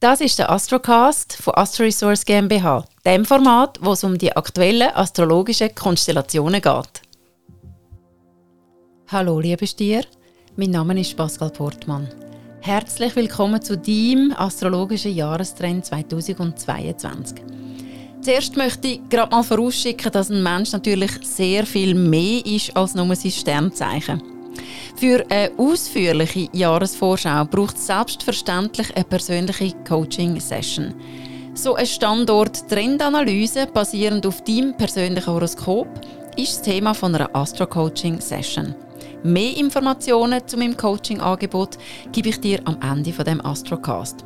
Das ist der Astrocast von Astro Resource GmbH, dem Format, wo es um die aktuellen astrologischen Konstellationen geht. Hallo, liebe Stier, mein Name ist Pascal Portmann. Herzlich willkommen zu deinem astrologischen Jahrestrend 2022. Zuerst möchte ich gerade mal vorausschicken, dass ein Mensch natürlich sehr viel mehr ist als nur sein Sternzeichen. Für eine ausführliche Jahresvorschau braucht es selbstverständlich eine persönliche Coaching-Session. So eine Standort-Trendanalyse basierend auf deinem persönlichen Horoskop ist das Thema von einer Astro-Coaching-Session. Mehr Informationen zu meinem Coaching-Angebot gebe ich dir am Ende von dem Astrocast.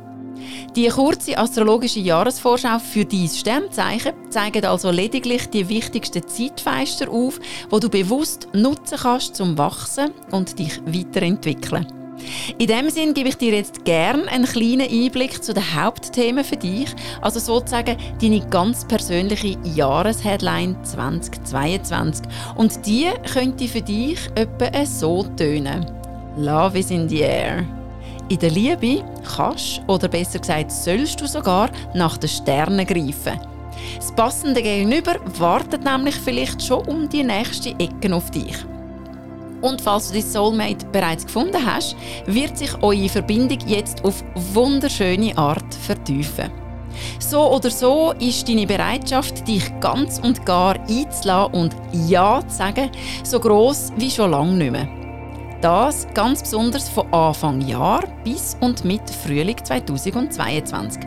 Die kurze astrologische Jahresvorschau für dein Sternzeichen zeigt also lediglich die wichtigsten Zeitfenster auf, wo du bewusst nutzen kannst zum Wachsen und dich weiterentwickeln. In dem Sinn gebe ich dir jetzt gerne einen kleinen Einblick zu den Hauptthemen für dich, also sozusagen deine ganz persönliche Jahresheadline 2022. Und die könnte für dich etwa so tönen: Love is in the air. In der Liebe kannst, oder besser gesagt sollst du sogar, nach den Sternen greifen. Das passende Gegenüber wartet nämlich vielleicht schon um die nächste Ecke auf dich. Und falls du dein Soulmate bereits gefunden hast, wird sich eure Verbindung jetzt auf wunderschöne Art vertiefen. So oder so ist deine Bereitschaft, dich ganz und gar einzulassen und Ja zu sagen, so groß wie schon lange nicht mehr. Das ganz besonders von Anfang Jahr bis und mit Frühling 2022.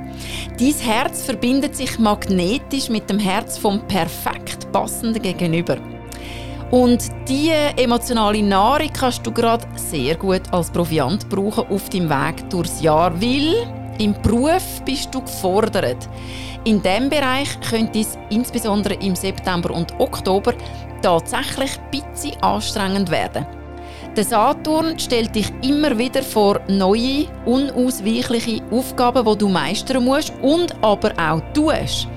Dein Herz verbindet sich magnetisch mit dem Herz vom perfekt passenden Gegenüber. Und diese emotionale Nahrung kannst du gerade sehr gut als Proviant brauchen auf deinem Weg durchs Jahr, weil im Beruf bist du gefordert. In diesem Bereich könnte es insbesondere im September und Oktober tatsächlich ein bisschen anstrengend werden. Der Saturn stellt dich immer wieder vor neue, unausweichliche Aufgaben, die du meistern musst und aber auch tust.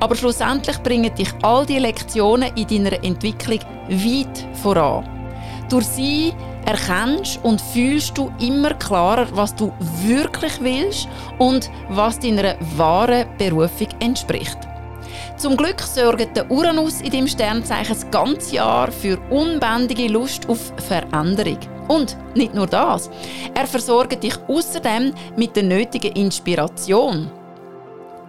Aber schlussendlich bringen dich all die Lektionen in deiner Entwicklung weit voran. Durch sie erkennst und fühlst du immer klarer, was du wirklich willst und was deiner wahren Berufung entspricht. Zum Glück sorgt der Uranus in dem Sternzeichen das ganze Jahr für unbändige Lust auf Veränderung. Und nicht nur das, er versorgt dich außerdem mit der nötigen Inspiration.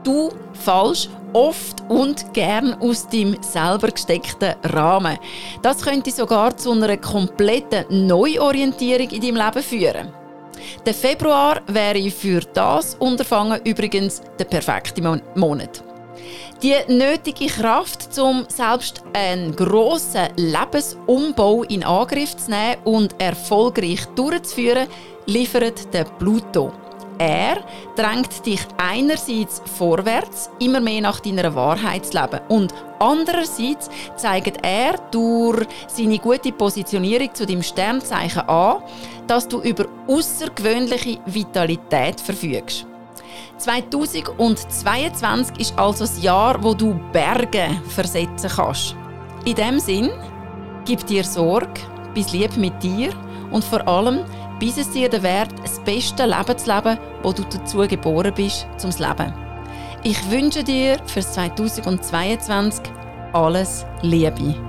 Du fallst oft und gern aus dem selber gesteckten Rahmen. Das könnte sogar zu einer kompletten Neuorientierung in deinem Leben führen. Der Februar wäre für das Unterfangen übrigens der perfekte Monat. Die nötige Kraft, um selbst einen grossen Lebensumbau in Angriff zu nehmen und erfolgreich durchzuführen, liefert der Pluto. Er drängt dich einerseits vorwärts, immer mehr nach deiner Wahrheit zu leben und andererseits zeigt er durch seine gute Positionierung zu dem Sternzeichen an, dass du über außergewöhnliche Vitalität verfügst. 2022 ist also das Jahr, wo du Berge versetzen kannst. In dem Sinn, gib dir Sorge, bis lieb mit dir und vor allem bis es dir der Wert, das beste Leben zu leben, wo du dazu geboren bist, zum Leben. Ich wünsche dir für 2022 alles Liebe.